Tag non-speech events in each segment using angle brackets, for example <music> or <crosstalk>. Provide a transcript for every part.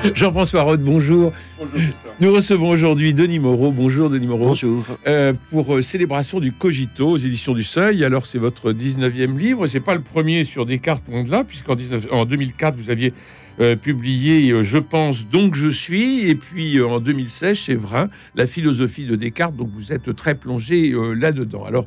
<laughs> Jean-François Roth, bonjour. Bonjour Nous recevons aujourd'hui Denis Moreau. Bonjour Denis Moreau. Bonjour. Euh, pour euh, célébration du Cogito aux éditions du Seuil. Alors c'est votre 19e livre. C'est pas le premier sur Descartes Monde-là, puisqu'en 19 en 2004 vous aviez euh, publié euh, Je pense donc je suis. Et puis euh, en 2016 chez Vrin, la philosophie de Descartes. Donc vous êtes très plongé euh, là-dedans. Alors.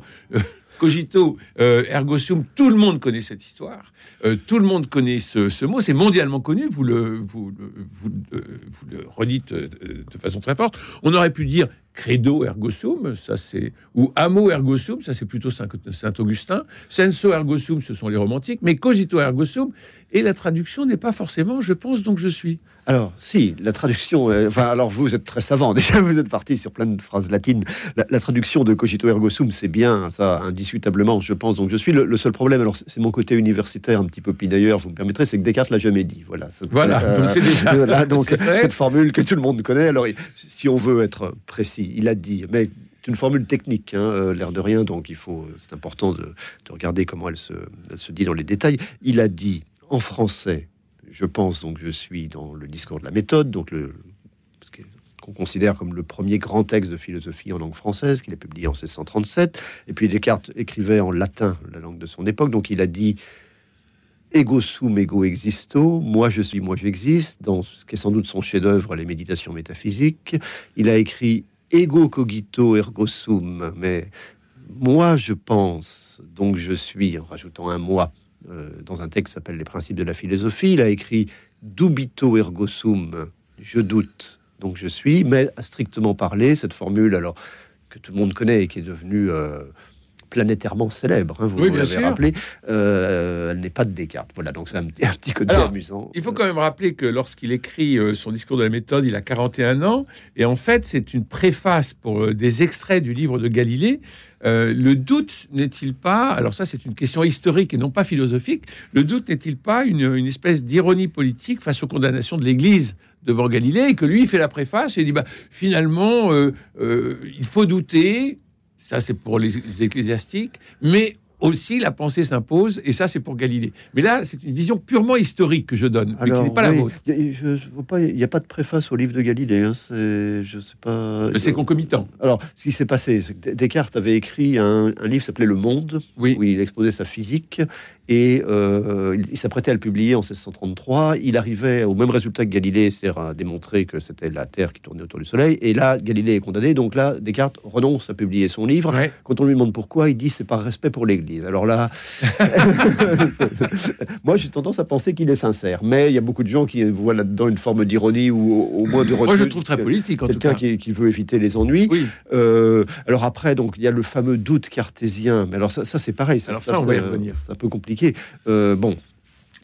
Cogito, euh, ergo sum, tout le monde connaît cette histoire, Euh, tout le monde connaît ce, mot, c'est mondialement connu, vous le, vous, le- euh, redites euh, de façon très forte. On aurait pu dire credo ergo sum, ça c'est, ou amo ergo sum, ça c'est plutôt Saint- Saint-Augustin, senso ergo sum, ce sont les romantiques, mais cogito ergo sum, et la traduction n'est pas forcément je pense donc je suis. Alors, si, la traduction. euh, Enfin, alors vous êtes très savant. <laughs> Déjà, vous êtes parti sur plein de phrases latines. La, la traduction de cogito ergo sum, c'est bien, ça, indiscutablement, je pense. Donc, je suis. Le, le seul problème, alors, c'est mon côté universitaire, un petit peu d'ailleurs, vous me permettrez, c'est que Descartes l'a jamais dit. Voilà. Voilà, euh, donc déjà- <laughs> voilà, <laughs> donc, cette formule que tout le monde connaît. Alors, si on veut être précis, il a dit, mais c'est une formule technique, hein, euh, l'air de rien, donc il faut, c'est important de, de regarder comment elle se, elle se dit dans les détails. Il a dit en français, je pense donc je suis dans le discours de la méthode, donc le qu'on considère comme le premier grand texte de philosophie en langue française, qu'il a publié en 1637. Et puis Descartes écrivait en latin, la langue de son époque, donc il a dit ego sum ego existo, moi je suis, moi j'existe, dans ce qui est sans doute son chef-d'œuvre, les méditations métaphysiques. Il a écrit ego cogito ergo sum, mais moi je pense, donc je suis, en rajoutant un moi euh, dans un texte qui s'appelle Les principes de la philosophie. Il a écrit dubito ergo sum, je doute, donc je suis, mais à strictement parler, cette formule, alors que tout le monde connaît et qui est devenue euh, planétairement célèbre, hein, vous Oui, vous l'avez rappelé, euh, elle n'est pas de Descartes. Voilà, donc c'est un, petit- <laughs> un petit côté Alors, amusant. Il faut quand même rappeler que lorsqu'il écrit euh, son discours de la méthode, il a 41 ans, et en fait, c'est une préface pour euh, des extraits du livre de Galilée. Euh, le doute n'est-il pas, alors ça c'est une question historique et non pas philosophique, le doute n'est-il pas une, une espèce d'ironie politique face aux condamnations de l'Église devant Galilée, et que lui fait la préface et dit bah, finalement euh, euh, il faut douter, ça c'est pour les, les ecclésiastiques, mais aussi la pensée s'impose, et ça c'est pour Galilée. Mais là c'est une vision purement historique que je donne, mais qui n'est pas la vôtre. il n'y a pas de préface au livre de Galilée. Hein, c'est, je sais pas. C'est concomitant. Alors, ce qui s'est passé, c'est que Descartes avait écrit un, un livre qui s'appelait Le Monde, Oui. où il exposait sa physique, et euh, il, il s'apprêtait à le publier en 1633. Il arrivait au même résultat que Galilée, c'est-à-dire à démontrer que c'était la Terre qui tournait autour du Soleil. Et là, Galilée est condamné, donc là, Descartes renonce à publier son livre. Ouais. Quand on lui demande pourquoi, il dit c'est par respect pour l'Église. Alors là, <laughs> moi j'ai tendance à penser qu'il est sincère, mais il y a beaucoup de gens qui voient là-dedans une forme d'ironie ou au, au moins de Moi je trouve très politique en tout Quelqu'un cas. qui, qui veut éviter les ennuis. Oui. Euh, alors après, donc il y a le fameux doute cartésien. Mais alors ça, ça c'est pareil. Alors ça, on va y revenir. C'est un peu compliqué. Euh, bon,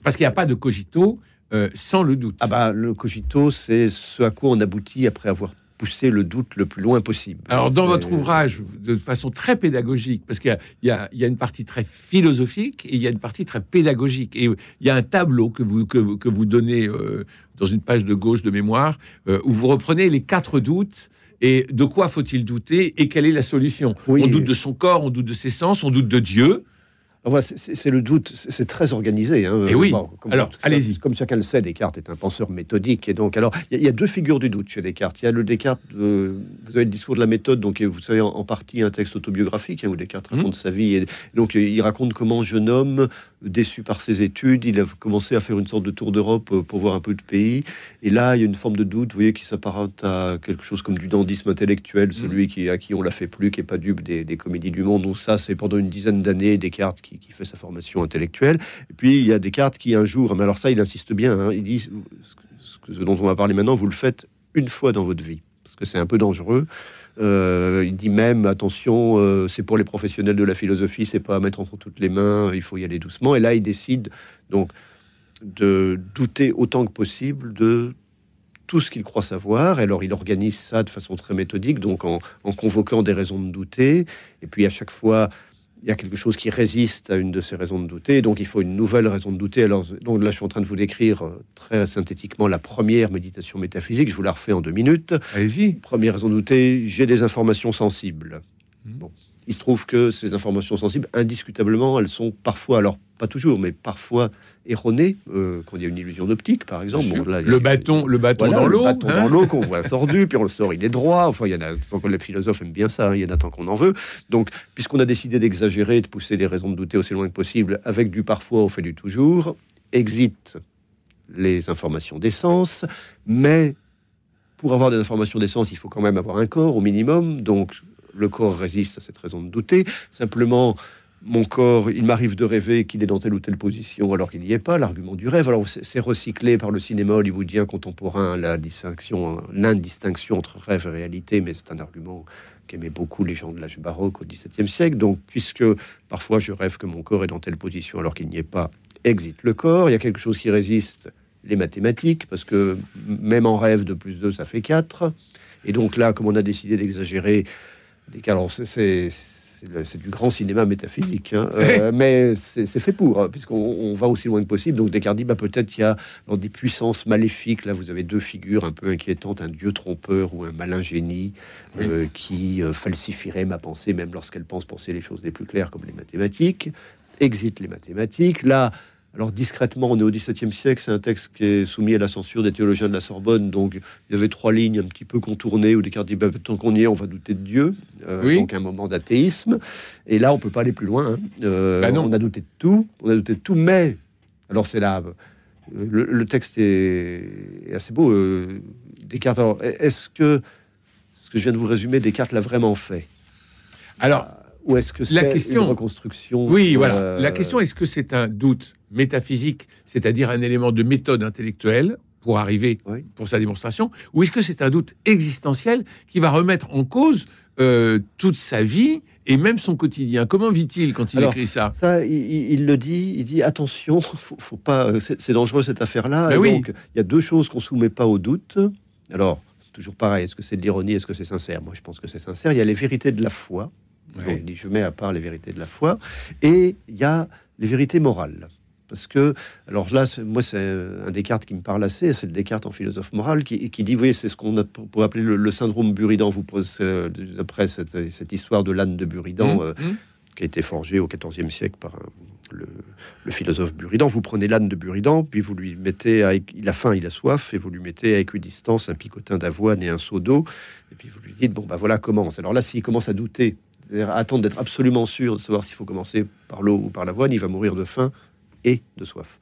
Parce qu'il n'y a pas de cogito euh, sans le doute. ah bah le cogito, c'est ce à quoi on aboutit après avoir poussé le doute le plus loin possible. Alors, dans votre ouvrage, de façon très pédagogique, parce qu'il y a- y, y une partie très philosophique et il y a une partie très pédagogique. Et il y a un tableau que vous, que vous, que vous donnez euh, dans une page de gauche de mémoire, euh, où vous reprenez les quatre doutes. Et de quoi faut-il douter et quelle est la solution? Oui. On doute de son corps, on doute de ses sens, on doute de Dieu. Voilà, c'est- le doute, c'est très organisé. hein. Eh oui. comme, Alors, allez-y. Comme chacun le sait, Descartes est un penseur méthodique. Et donc, alors, il y, a- il y a deux figures du doute chez Descartes. Il y a le Descartes, euh, vous avez le discours de la méthode, donc vous savez en, en partie un texte autobiographique hein, où Descartes Mhm. raconte sa vie. Et donc, il raconte comment, jeune homme, déçu par ses études, il a commencé à faire une sorte de tour d'Europe euh, pour voir un peu de pays. Et là, il y a une forme de doute, vous voyez, qui s'apparente à quelque chose comme du dandisme intellectuel, celui qui, à qui on l'a fait plus, qui est pas dupe des, des comédies du monde. Donc ça, c'est pendant une dizaine d'années Descartes qui, qui fait sa formation intellectuelle. Et puis, il y a Descartes qui, un jour, mais alors ça, il insiste bien, hein, il dit, ce, que- ce dont on va parler maintenant, vous le faites une fois dans votre vie, parce que c'est un peu dangereux. Euh, il dit même attention, euh, c'est pour les professionnels de la philosophie, c'est pas à mettre entre toutes les mains, il faut y aller doucement. Et là, il décide donc de douter autant que possible de tout ce qu'il croit savoir. Alors, il organise ça de façon très méthodique, donc en, en convoquant des raisons de douter. Et puis, à chaque fois, il y a quelque chose qui résiste à une de ces raisons de douter, donc il faut une nouvelle raison de douter. Alors, donc là, je suis en train de vous décrire euh, très synthétiquement la première méditation métaphysique. Je vous la refais en deux minutes. Allez-y. Première raison de douter, j'ai des informations sensibles. Mhm. Bon, il se trouve que ces informations sensibles, indiscutablement, elles sont parfois, alors pas toujours, mais parfois erronées. euh, quand il y a une illusion d'optique, par exemple. Bon, là, a- le bâton, le bâton voilà, dans le l'eau. bâton hein. dans l'eau qu'on <laughs> voit tordu, puis on le sort, il est droit. Enfin, il y en a tant que les philosophes aiment bien ça, hein, il y en a tant qu'on en veut. Donc, puisqu'on a décidé d'exagérer, de pousser les raisons de douter aussi loin que possible, avec du parfois au fait du toujours, exit les informations d'essence, mais pour avoir des informations d'essence, il faut quand même avoir un corps au minimum. Donc, le corps résiste à cette raison de douter. Simplement, mon corps, il m'arrive de rêver qu'il est dans telle ou telle position alors qu'il n'y est pas, l'argument du rêve. Alors, c'est recyclé par le cinéma hollywoodien contemporain, la distinction, l'indistinction entre rêve et réalité, mais c'est un argument qu'aimaient beaucoup les gens de l'âge baroque au XVIIe siècle. Donc, puisque parfois je rêve que mon corps est dans telle position alors qu'il n'y est pas, exit le corps. Il y a quelque chose qui résiste, les mathématiques, parce que même en rêve, de plus 2, ça fait 4. Et donc là, comme on a décidé d'exagérer, des c'est- c'est du grand cinéma métaphysique, hein, <laughs> euh, mais c'est fait pour, hein, puisqu'on on va aussi loin que possible. Donc Descartes dit, bah, peut-être il y a dans des puissances maléfiques, là vous avez deux figures un peu inquiétantes, un dieu trompeur ou un malin génie euh, qui euh, falsifierait ma pensée, même lorsqu'elle pense penser les choses les plus claires, comme les mathématiques. Exit les mathématiques. Là, alors discrètement, on est au XVIIe siècle, c'est un texte qui est soumis à la censure des théologiens de la Sorbonne, donc il y avait trois lignes un petit peu contournées où Descartes dit bah, tant qu'on y est, on va douter de Dieu, Euh, Oui. donc un moment d'athéisme. Et là, on peut pas aller plus loin. hein. Euh, Bah non. on a douté de tout, on a douté de tout, mais alors c'est là. euh, Le, le texte est, est assez beau. euh, Descartes. Alors, est-ce que ce que je viens de vous résumer, Descartes l'a vraiment fait? Alors, ou est-ce que La c'est question- une reconstruction oui, euh, voilà. La question est-ce que c'est un doute métaphysique, c'est-à-dire un élément de méthode intellectuelle pour arriver Oui. pour sa démonstration, ou est-ce que c'est un doute existentiel qui va remettre en cause euh, toute sa vie et même son quotidien? Comment vit-il quand il Alors, écrit ça? Ça, il, le dit, il dit attention, <laughs> faut, faut pas, euh, c'est dangereux cette affaire-là. Ben oui. Donc, il y a deux choses qu'on soumet pas au doute. Alors, toujours pareil, est-ce que c'est de l'ironie, est-ce que c'est sincère? Moi, je pense que c'est sincère. Il y a les vérités de la foi. Ouais. Donc, il dit, je mets à part les vérités de la foi. Et il y a les vérités morales. Parce que, alors là, moi, c'est un Descartes qui me parle assez, c'est le Descartes en philosophe moral, qui, qui dit, oui, c'est ce qu'on a pour pour appeler le, le syndrome Buridan. Vous pose euh, après cette, cette histoire de l'âne de Buridan, Mmh, euh, mmh. qui a été forgé au XIVe siècle par un- le, le philosophe Buridan. Vous prenez l'âne de Buridan, puis vous lui mettez, à, il a faim, il a soif, et vous lui mettez à équidistance un picotin d'avoine et un seau d'eau, et puis vous lui dites, bon, bah voilà, commence. Alors là, s'il commence à douter, c'est-à-dire attendre d'être absolument sûr de savoir s'il faut commencer par l'eau ou par l'avoine, il va mourir de faim et de soif.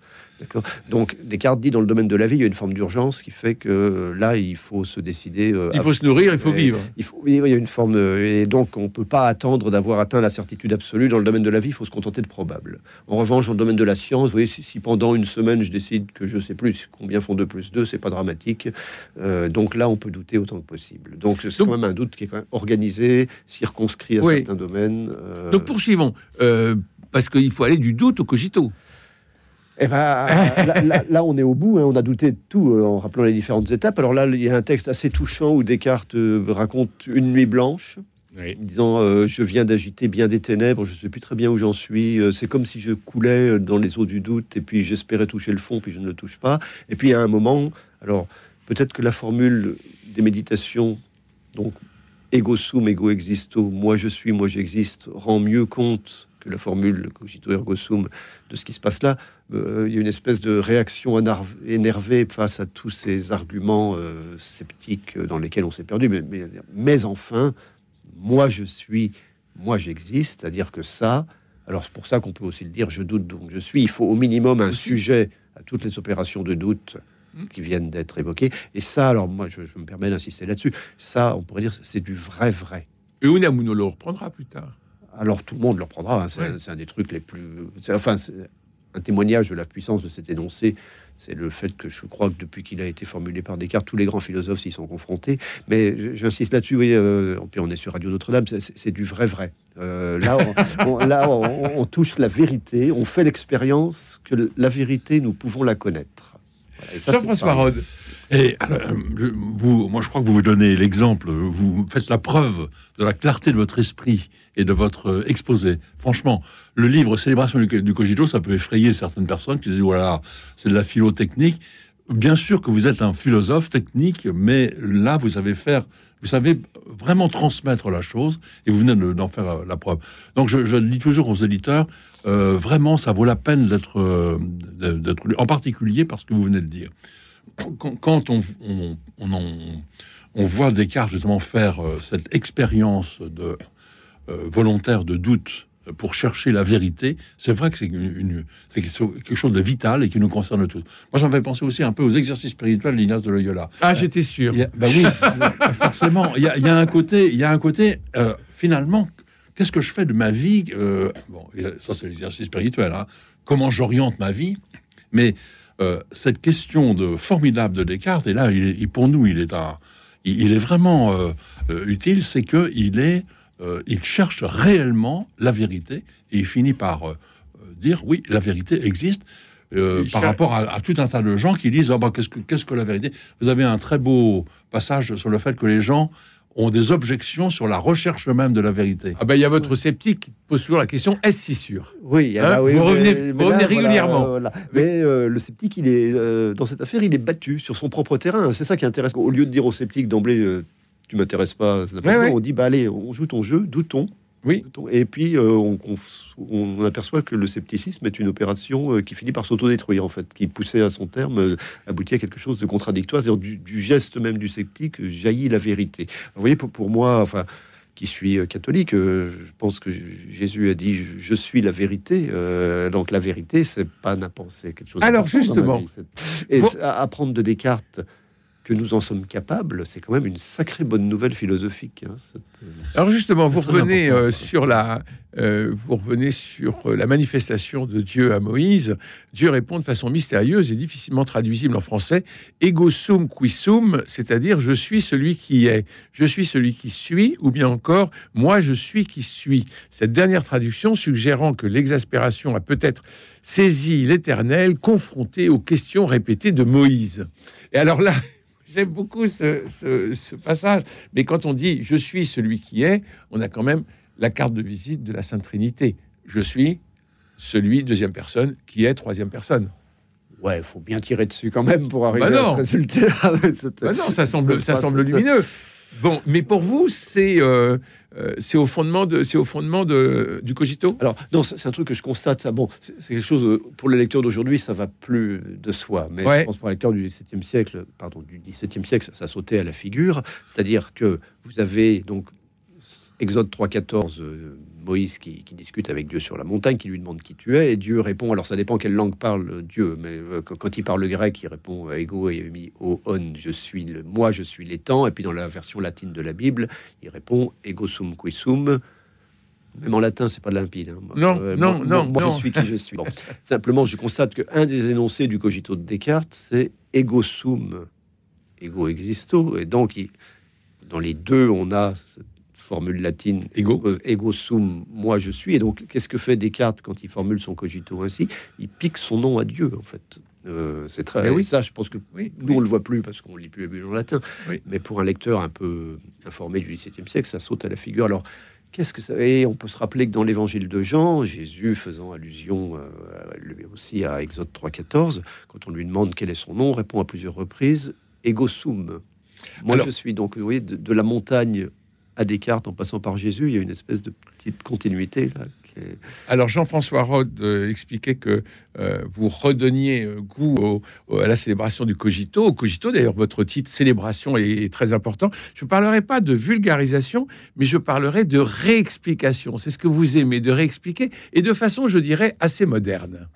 Donc, Descartes dit dans le domaine de la vie, il y a une forme d'urgence qui fait que euh, là, il faut se décider. euh, Il faut se nourrir, il faut vivre. il faut, oui, il y a une forme de- et donc on peut pas attendre d'avoir atteint la certitude absolue dans le domaine de la vie. Il faut se contenter de probable. En revanche, dans le domaine de la science, vous voyez, si, si pendant une semaine je décide que je sais plus combien font 2 plus 2, c'est pas dramatique. Euh, donc là, on peut douter autant que possible. Donc c'est quand même un doute qui est quand même organisé, circonscrit à Oui. certains domaines. euh, Donc poursuivons, parce qu'il faut aller du doute au cogito. Eh ben, là, là- là, on est au bout. hein, on a douté de tout euh, en rappelant les différentes étapes. Alors là, il y a un texte assez touchant où Descartes euh, raconte une nuit blanche. disant euh, je viens d'agiter bien des ténèbres, je sais plus très bien où j'en suis. c'est comme si je coulais dans les eaux du doute et puis j'espérais toucher le fond puis je ne le touche pas. Et puis à un moment, alors peut-être que la formule des méditations, donc ego sum, ego existo, moi je suis, moi j'existe, rend mieux compte que la formule cogito ergo sum de ce qui se passe là. Euh, il y a une espèce de réaction énerv- énervée face à tous ces arguments euh, sceptiques euh, dans lesquels on s'est perdu. Mais, mais, mais enfin, moi je suis, moi j'existe, c'est-à-dire que ça, alors c'est pour ça qu'on peut aussi le dire, je doute donc je suis, il faut au minimum un sujet à toutes les opérations de doute Mm. qui viennent d'être évoquées. Et ça, alors moi je, je me permets d'insister là-dessus, ça on pourrait dire c'est du vrai vrai. Et Unamuno le reprendra plus tard. Alors tout le monde le reprendra, hein, c'est un des trucs les plus... Enfin, un témoignage de la puissance de cet énoncé, c'est le fait que je crois que depuis qu'il a été formulé par Descartes, tous les grands philosophes s'y sont confrontés. Mais j'insiste là-dessus, oui, euh, puis on est sur Radio Notre-Dame, c'est- du vrai vrai. Euh, là, on, on- là on, on touche la vérité, on fait l'expérience que la vérité, nous pouvons la connaître. Voilà, Jean-François. Rode, Et alors, euh, vous, moi, je crois que vous vous donnez l'exemple, vous faites la preuve de la clarté de votre esprit et de votre euh, exposé. Franchement, le livre Célébration du, cogito, ça peut effrayer certaines personnes qui disent voilà, c'est de la philo technique. Bien sûr que vous êtes un philosophe technique, mais là, vous savez faire, vous savez vraiment transmettre la chose et vous venez de- d'en faire euh, la preuve. Donc, je, je dis toujours aux éditeurs, euh, vraiment, ça vaut la peine d'être, d'être en particulier parce que vous venez de dire. Quand, on, on, on, en- on voit Descartes justement faire euh, cette expérience de euh, volontaire de doute pour chercher la vérité, c'est vrai que c'est quelque chose de vital et qui nous concerne tous. Moi, j'en fais penser aussi un peu aux exercices spirituels d'Ignace de Loyola. Ah, j'étais sûr. A- bah oui, <laughs> forcément. Il y, a, il y a un côté, il y a un côté. euh, finalement, qu'est-ce que je fais de ma vie euh, Bon, ça c'est l'exercice spirituel. hein. Comment j'oriente ma vie Mais euh, cette question de formidable de Descartes, et là, il il- pour nous, il est un, il, il est vraiment euh, euh, utile, c'est que il est, il cherche réellement la vérité et il finit par dire oui, la vérité existe. euh, par rapport à, à tout un tas de gens qui disent qu'est-ce que qu'est-ce que la vérité? Vous avez un très beau passage sur le fait que les gens ont des objections sur la recherche même de la vérité. Ah ben, il y a votre sceptique qui pose toujours la question est-ce si sûr? Oui, Hein, ah oui, vous mais- revenez- mais vous revenez là, régulièrement. voilà, voilà. Mais euh, le sceptique, il est euh, dans cette affaire, il est battu sur son propre terrain. C'est ça qui est intéressant. Au lieu de dire au sceptique d'emblée, euh, tu m'intéresses pas, Ouais, ouais. on dit bah allez, on joue ton jeu, doutons. Oui. Et puis euh, on, on- on aperçoit que le scepticisme est une opération euh, qui finit par s'autodétruire en fait, qui poussée à son terme euh, aboutit à quelque chose de contradictoire. C'est-à-dire du, du geste même du sceptique jaillit la vérité. Vous voyez, pour, pour moi, enfin qui suis catholique, je pense que Jésus a dit je, suis la vérité. Euh, donc la vérité, c'est pas n'importe c'est quelque chose. Alors, justement, vie. Et vous- apprendre de Descartes que nous en sommes capables, c'est quand même une sacrée bonne nouvelle philosophique. hein, cette, euh, Alors justement, vous C'est très revenez euh, sur la, euh, vous revenez sur euh, la manifestation de Dieu à Moïse. Dieu répond de façon mystérieuse et difficilement traduisible en français ego sum qui sum, c'est-à-dire je suis celui qui est, je suis celui qui suis, ou bien encore moi je suis qui suis. Cette dernière traduction suggérant que l'exaspération a peut-être saisi l'Éternel, confronté aux questions répétées de Moïse. Et alors là. J'aime beaucoup ce, ce- ce passage, mais quand on dit je suis celui qui est, on a quand même la carte de visite de la Sainte Trinité. Je suis celui, deuxième personne, qui est troisième personne. Ouais, il faut bien tirer dessus quand même pour arriver Bah à ce résultat. <laughs> Bah non, ça semble, ça semble lumineux. Bon, mais pour vous, c'est euh, euh, c'est au fondement, de, c'est au fondement de, du cogito? Alors, non, c'est un truc que je constate. Ça, bon, c'est quelque chose euh, pour les lecteurs d'aujourd'hui, ça va plus de soi. Mais Ouais. je pense pour les lecteurs du XVIIe siècle, pardon, du XVIIe siècle, ça, ça sautait à la figure. C'est-à-dire que vous avez donc Exode 3.14, euh, Moïse qui, qui discute avec Dieu sur la montagne, qui lui demande qui tu es, et Dieu répond. Alors, ça dépend quelle langue parle euh, Dieu, mais euh, quand, il parle le grec, il répond ego et mi o on, je suis le moi, je suis l'étang. Et puis dans la version latine de la Bible, il répond ego sum qui sum. Même en latin, c'est pas limpide. hein. Non, non, moi- non, Moi, non. je suis qui je suis. Bon. Simplement, je constate qu'un des énoncés du cogito de Descartes, c'est ego sum, ego existo. Et donc, il- dans les deux, on a cette formule latine Ego. euh, ego sum, moi je suis. Et donc, qu'est-ce que fait Descartes quand il formule son cogito ainsi? Il pique son nom à Dieu, en fait. Euh, c'est très. Mais oui. Ça, je pense que Oui, nous, on le voit plus parce qu'on lit plus Bible en latin. Mais pour un lecteur un peu informé du XVIIe siècle, ça saute à la figure. Alors, qu'est-ce que ça Et on peut se rappeler que dans l'évangile de Jean, Jésus faisant allusion euh, lui aussi à Exode 3.14, quand on lui demande quel est son nom, répond à plusieurs reprises Ego sum. Moi, Alors- je suis donc, vous voyez, de, de la montagne à Descartes en passant par Jésus, il y a une espèce de petite continuité là. Alors Jean-François Rode euh, expliquait que euh, vous redonniez euh, goût à la célébration du cogito. Au cogito, d'ailleurs, votre titre célébration est, est très important. Je ne parlerai pas de vulgarisation, mais je parlerai de réexplication. C'est ce que vous aimez, de réexpliquer, et de façon, je dirais, assez moderne.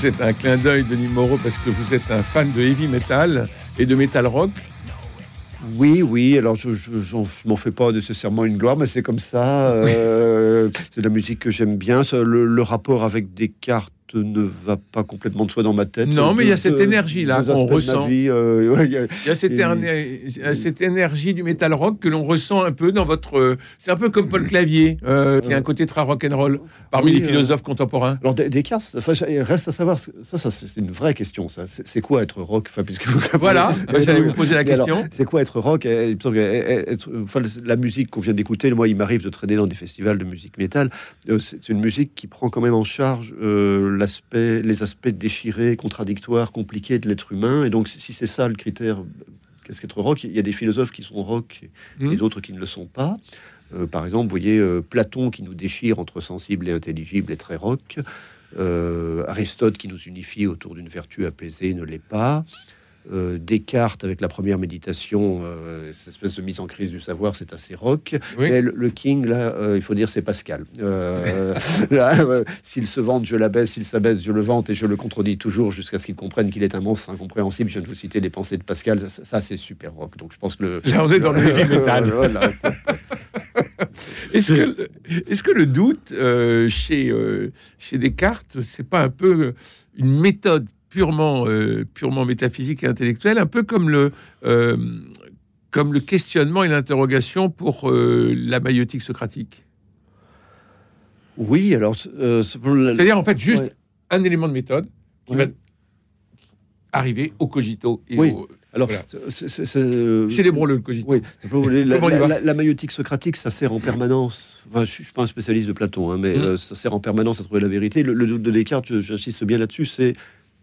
C'est un clin d'œil, Denis Moreau, parce que vous êtes un fan de heavy metal et de metal rock. Oui, oui. Alors, je, je, m'en fais pas nécessairement une gloire, mais c'est comme ça. euh, <laughs> c'est de la musique que j'aime bien. Le, le rapport avec Descartes ne va pas complètement de soi dans ma tête. Non, mais il y a cette énergie-là qu'on ressent. vie, euh, <laughs> ouais, il y a- Il y a cette, Et- énergie du metal rock que l'on ressent un peu dans votre. euh, C'est un peu comme Paul Clavier, euh, qui a un côté très rock and roll parmi Oui, les euh, philosophes contemporains. Alors Des- Descartes, enfin, reste à savoir, ça, ça c'est une vraie question. Ça, c'est quoi être rock Enfin, puisque vous- Voilà, <laughs> j'allais vous poser la question. C'est quoi être rock? Et enfin, La musique qu'on vient d'écouter, moi, il m'arrive de traîner dans des festivals de musique métal. euh, C'est une musique qui prend quand même en charge euh, l'aspect, les aspects déchirés, contradictoires, compliqués de l'être humain. Et donc, si c'est ça le critère, qu'est-ce qu'être rock? Il y a des philosophes qui sont rock et Mhm. d'autres qui ne le sont pas. Euh, par exemple, vous voyez euh, Platon qui nous déchire entre sensible et intelligible et très rock. Euh, Aristote qui nous unifie autour d'une vertu apaisée ne l'est pas. Euh, Descartes avec la première méditation, euh, cette espèce de mise en crise du savoir, c'est assez rock. Oui. Mais le, le King, là, euh, il faut dire, c'est Pascal. <laughs> S'il se vante, je l'abaisse, s'il s'abaisse, je le vante, et je le contredis toujours jusqu'à ce qu'il comprenne qu'il est un monstre incompréhensible. Je viens de vous citer les pensées de Pascal, ça, ça, c'est super rock. Donc je pense que le, Là, on est dans le heavy metal. <laughs> Voilà. <laughs> Est-ce que, est-ce que le doute chez, chez Descartes, c'est pas un peu une méthode purement, euh, purement métaphysique et intellectuelle, un peu comme le, euh, comme le questionnement et l'interrogation pour euh, la maïotique socratique Oui, alors. C'est-à-dire, en fait, juste Ouais. un élément de méthode qui Ouais. va arriver au cogito. Et Oui. au- Alors, Voilà. Célébrons-le, le cogito. Oui, la, la- va la- la maïotique socratique, ça sert en permanence. Enfin, je ne suis pas un spécialiste de Platon, hein, mais Mm. euh, ça sert en permanence à trouver la vérité. Le, le doute de Descartes, j'insiste bien là-dessus, c'est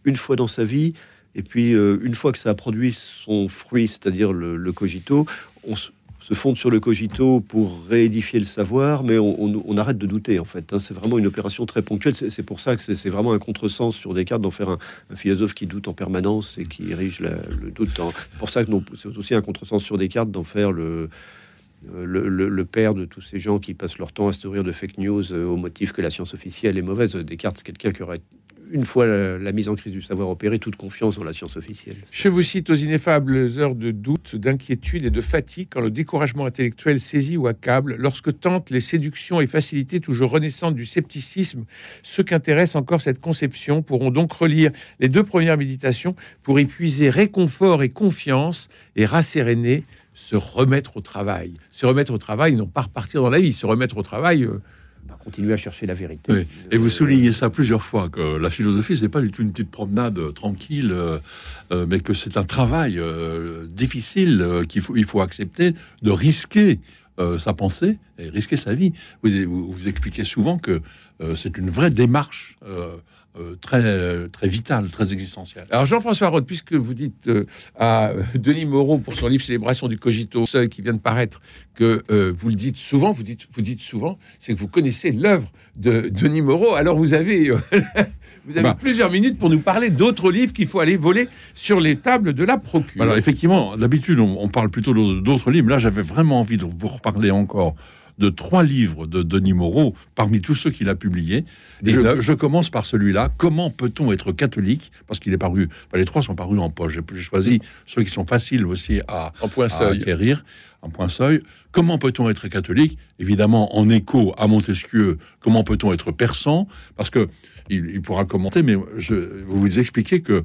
une fois dans sa vie, et puis euh, une fois que ça a produit son fruit, c'est-à-dire le, cogito, on se, fonde sur le cogito pour réédifier le savoir, mais on, arrête de douter, en fait. hein. C'est vraiment une opération très ponctuelle. C'est pour ça que c'est vraiment un contresens sur Descartes d'en faire un, philosophe qui doute en permanence et qui érige le doute en... C'est pour ça que c'est aussi un contresens sur Descartes d'en faire le- le père de tous ces gens qui passent leur temps à se nourrir de fake news euh, au motif que la science officielle est mauvaise. Descartes, c'est quelqu'un qui aurait, une fois la, mise en crise du savoir opérée, toute confiance dans la science officielle. Je vous cite aux ineffables heures de doute, d'inquiétude et de fatigue quand le découragement intellectuel saisit ou accable, lorsque tentent les séductions et facilités toujours renaissantes du scepticisme, ceux qu'intéresse encore cette conception pourront donc relire les deux premières méditations pour y puiser réconfort et confiance et rasséréner, se remettre au travail. Se remettre au travail, non pas repartir dans la vie, se remettre au travail. euh, va continuer à chercher la vérité. Et vous soulignez ça plusieurs fois, que la philosophie, c'est pas du tout une petite promenade euh, tranquille, euh, euh, mais que c'est un travail difficile qu'il faut, accepter de risquer sa pensée et risquer sa vie. Vous, vous, vous expliquez souvent que c'est une vraie démarche euh, très, très vitale, très existentielle. Alors Jean-François Roth, puisque vous dites euh, à euh, Denis Moreau pour son livre Célébration du Cogito Seuil qui vient de paraître que euh, vous le dites souvent, vous dites, vous dites souvent, c'est que vous connaissez l'œuvre de Denis Moreau. Alors vous avez, <laughs> vous avez Bah. plusieurs minutes pour nous parler d'autres livres qu'il faut aller voler sur les tables de la procure. Alors effectivement, d'habitude, on, on parle plutôt d'autres livres. Là, j'avais vraiment envie de vous reparler encore de trois livres de Denis Moreau, parmi tous ceux qu'il a publiés. Je, 19. je commence par celui-là. Comment peut-on être catholique? Parce qu'il est paru. les trois sont parus en poche. J'ai choisi ceux qui sont faciles aussi à, en point à seuil. acquérir. En point seuil. Comment peut-on être catholique? Évidemment, en écho à Montesquieu. Comment peut-on être persan? Parce que il, il pourra commenter, mais je vous vous expliquez que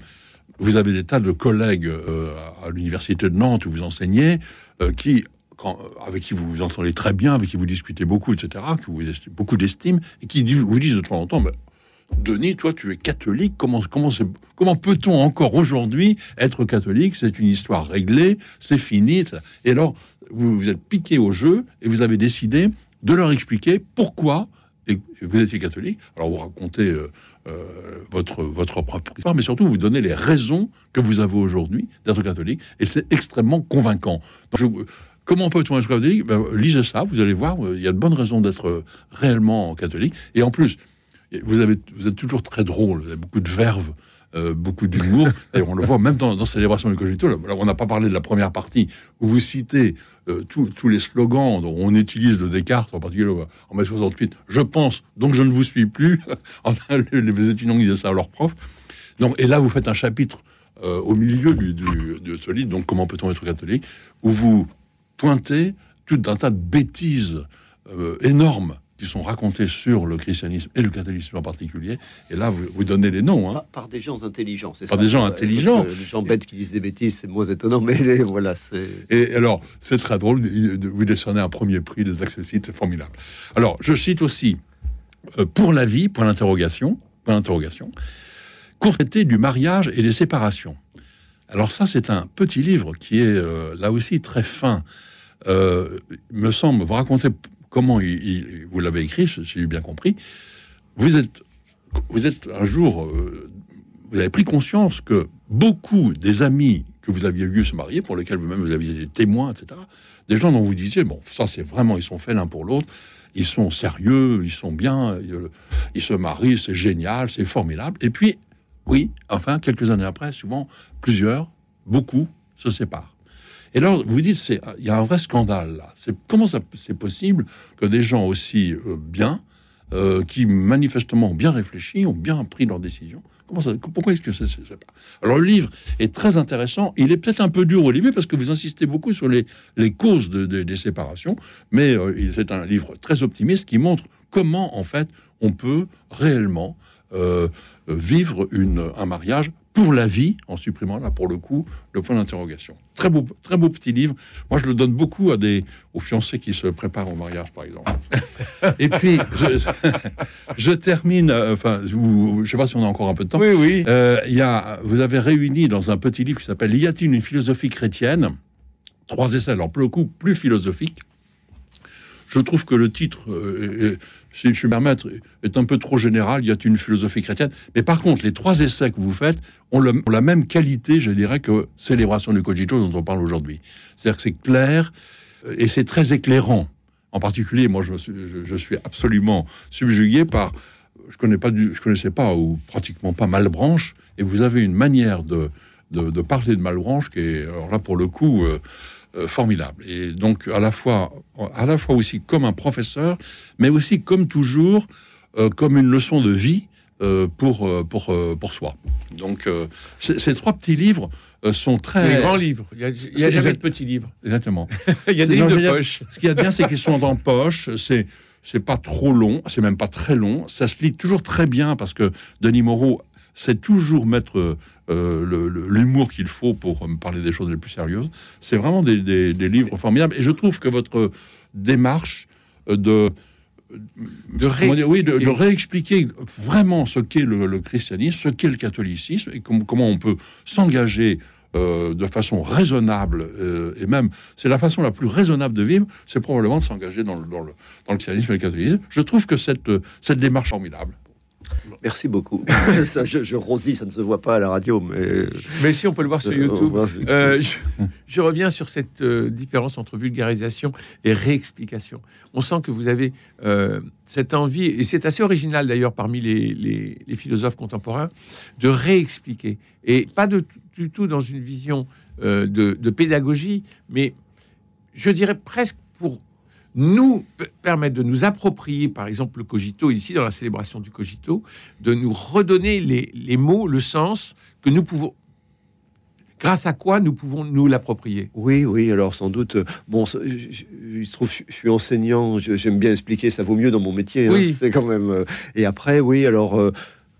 vous avez des tas de collègues euh, à l'université de Nantes où vous enseignez, euh, qui, quand, avec qui vous vous entendez très bien, avec qui vous discutez beaucoup, etc., que vous avez beaucoup d'estime, et qui vous disent de temps en temps, mais, Denis, toi, tu es catholique. Comment, comment, comment peut-on encore aujourd'hui être catholique? C'est une histoire réglée, c'est fini. Et alors, vous vous êtes piqué au jeu et vous avez décidé de leur expliquer pourquoi vous étiez catholique. Alors, vous racontez euh, euh, votre, votre propre histoire, mais surtout, vous donnez les raisons que vous avez aujourd'hui d'être catholique. Et c'est extrêmement convaincant. Donc, je- comment peut-on être catholique? Ben, Lisez ça, vous allez voir, euh, il y a de bonnes raisons d'être euh, réellement catholique. Et en plus, vous, avez, vous êtes toujours très drôle, vous avez beaucoup de verve, euh, beaucoup d'humour. <laughs> D'ailleurs, on le voit même dans, dans Célébration du Cogito. Là, on n'a pas parlé de la première partie où vous citez euh, tous- tous les slogans dont on utilise le Descartes, en particulier en mai 68. Je pense, donc je ne vous suis plus. <laughs> les, étudiants disaient ça à leur prof. Donc, et là, vous faites un chapitre euh, au milieu du, du- de ce livre, donc comment peut-on être catholique, où vous pointez tout un tas de bêtises euh, énormes qui sont racontées sur le christianisme et le catholicisme en particulier. Et là, vous, vous donnez les noms. Hein. Par, par des gens intelligents, c'est Par ça. des gens intelligents. Les gens bêtes qui disent des bêtises, c'est moins étonnant, <laughs> mais les- voilà, c'est. Et alors, c'est très drôle, vous décernez un premier prix des accessites, c'est formidable. Alors, je cite aussi euh, Pour la vie, point d'interrogation, point d'interrogation, traité du mariage et des séparations. Alors ça, c'est un petit livre qui est euh, là aussi très fin. Euh, il me semble, vous racontez comment il- vous l'avez écrit, si j'ai bien compris. Vous êtes, vous êtes un jour, euh, vous avez pris conscience que beaucoup des amis que vous aviez vu se marier, pour lesquels vous-même vous aviez des témoins, etc., des gens dont vous disiez, bon, ça c'est vraiment, ils sont faits l'un pour l'autre, ils sont sérieux, ils sont bien, ils, ils se marient, c'est génial, c'est formidable. Et puis, oui, enfin, quelques années après, souvent, plusieurs, beaucoup se séparent. Et alors, vous dites, il y a un vrai scandale là. C'est, comment ça, c'est possible que des gens aussi euh, bien, euh, qui manifestement ont bien réfléchi, ont bien pris leurs décisions, comment ça, pourquoi est-ce que ça se sépare Alors, le livre est très intéressant. Il est peut-être un peu dur au début parce que vous insistez beaucoup sur les, les causes de- de- des séparations, mais euh, c'est un livre très optimiste qui montre comment, en fait, on peut réellement euh, vivre une, un mariage pour la vie, en supprimant là pour le coup le point d'interrogation. Très beau, très beau petit livre. Moi, je le donne beaucoup à des aux fiancés qui se préparent au mariage, par exemple. Et puis, je, <laughs> je termine. euh, Enfin, vous- je sais pas si on a encore un peu de temps. Oui, oui. Euh, y a, vous avez réuni dans un petit livre qui s'appelle Y a-t-il une philosophie chrétienne? Trois essais, alors pour le coup plus philosophiques. Je trouve que le titre, euh, est- si je me est un peu trop général. Y a-t-il une philosophie chrétienne Mais par contre, les trois essais que vous faites ont, la même qualité, je dirais, que Célébration du Cogito dont on parle aujourd'hui. C'est-à-dire que c'est clair euh, et c'est très éclairant. En particulier, moi, je, suis, absolument subjugué par je connais connaissais pas ou pratiquement pas Malbranche, et vous avez une manière de, parler de Malbranche qui est, alors là pour le coup, euh, euh, formidable. Et donc à la fois, à la fois aussi comme un professeur, mais aussi comme toujours, euh, comme une leçon de vie euh, pour pour pour soi. Donc ces trois petits livres sont très Les grands livres. Il n'y a, y a jamais de petits livres. exactement. <laughs> Il y a des livres de poche. Ce qu'il y a de bien, c'est qu'ils sont en poche. C'est c'est pas trop long, c'est même pas très long. Ça se lit toujours très bien parce que Denis Moreau sait toujours mettre euh, l'humour qu'il faut pour me parler des choses les plus sérieuses. C'est vraiment des, des- des livres formidables. Et je trouve que votre démarche euh, de dire, oui, de, de réexpliquer. réexpliquer vraiment ce qu'est le, le christianisme, ce qu'est le catholicisme, et com- comment on peut s'engager euh, de façon raisonnable, euh, et même, c'est la façon la plus raisonnable de vivre, c'est probablement de s'engager dans le, dans, le, dans le christianisme et le catholicisme. Je trouve que cette, euh, cette démarche formidable. Merci beaucoup. <laughs> ça, je, je rosis, ça ne se voit pas à la radio, mais. Mais si, on peut le voir sur Euh, YouTube. Euh, je, je reviens sur cette euh, différence entre vulgarisation et réexplication. On sent que vous avez euh, cette envie, et c'est assez original d'ailleurs parmi les, les- les philosophes contemporains, de réexpliquer. Et pas de, du tout dans une vision de, de pédagogie, mais je dirais presque pour nous p- permettre de nous approprier, par exemple, le cogito, ici dans la célébration du cogito, de nous redonner les, les mots, le sens que nous pouvons, grâce à quoi nous pouvons nous l'approprier. Oui, oui, alors sans doute. Bon, je- je- trouve, je, je suis enseignant, je- j'aime bien expliquer, ça vaut mieux dans mon métier. hein, Oui. <laughs> c'est quand même. euh, Et après, oui, alors. euh,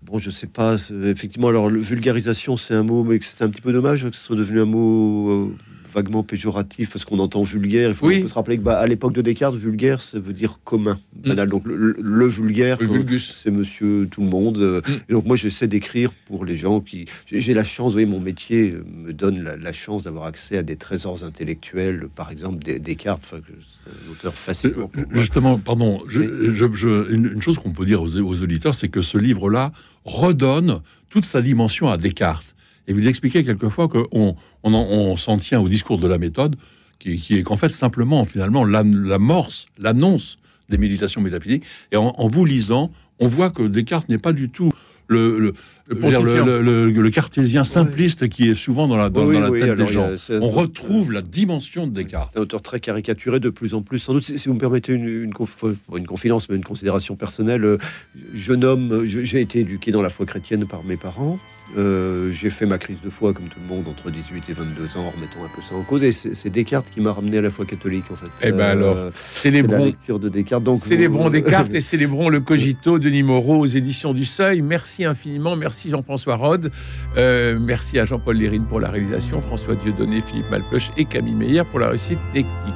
Bon, je sais pas, effectivement, alors vulgarisation, c'est un mot, mais c'est un petit peu dommage que ce soit devenu un mot euh, vaguement péjoratif parce qu'on entend vulgaire. Il faut Oui. se rappeler que bah, à l'époque de Descartes, vulgaire, ça veut dire commun, banal. Donc le, le- vulgaire, vulgus. c'est monsieur tout le monde. euh, Mm. Et donc moi, j'essaie d'écrire pour les gens qui. J'ai la chance, vous voyez, mon métier euh, me donne la, la chance d'avoir accès à des trésors intellectuels, par exemple des, Descartes, enfin, un auteur moi. Justement, pardon, je, je- je- une, une chose qu'on peut dire aux, aux auditeurs, c'est que ce livre-là redonne toute sa dimension à Descartes. Et vous expliquez quelquefois qu'on on, on s'en tient au discours de la méthode, qui, qui est qu'en fait simplement, finalement, l'am- l'amorce, l'annonce des méditations métaphysiques. Et en, vous lisant, on voit que Descartes n'est pas du tout le, Le cartésien simpliste qui est souvent dans la, dans, Oui, dans la oui, tête alors des a- gens. On retrouve la dimension de Descartes. C'est un auteur très caricaturé de plus en plus. Sans doute, si si vous me permettez une, une, conf- bon, une confidence, mais une considération personnelle, euh, jeune homme, je- j'ai été éduqué dans la foi chrétienne par mes parents. Euh, j'ai fait ma crise de foi comme tout le monde entre 18 et 22 ans en remettant un peu ça en cause. Et c'est Descartes qui m'a ramené à la foi catholique en fait. Eh ben Euh, alors, la Célébrons, lecture de Descartes. Donc célébrons vous- Descartes et <laughs> célébrons le Cogito Denis Moreau aux éditions du Seuil. Merci infiniment. Merci Jean-François Rode. Euh, merci à Jean-Paul Lérine pour la réalisation, François Dieudonné, Philippe Malpeuch et Camille Meyer pour la réussite technique.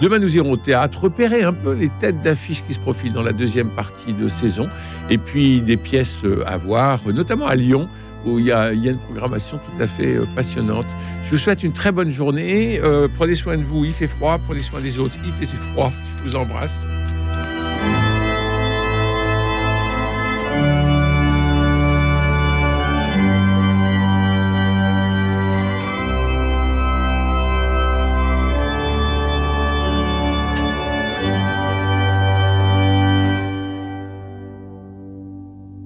Demain, nous irons au théâtre, repérer un peu les têtes d'affiches qui se profilent dans la deuxième partie de saison, et puis des pièces euh, à voir, notamment à Lyon, où il y a, une programmation tout à fait euh, passionnante. Je vous souhaite une très bonne journée. Prenez soin de vous, il fait froid. Prenez soin des autres, il fait froid. Je vous embrasse.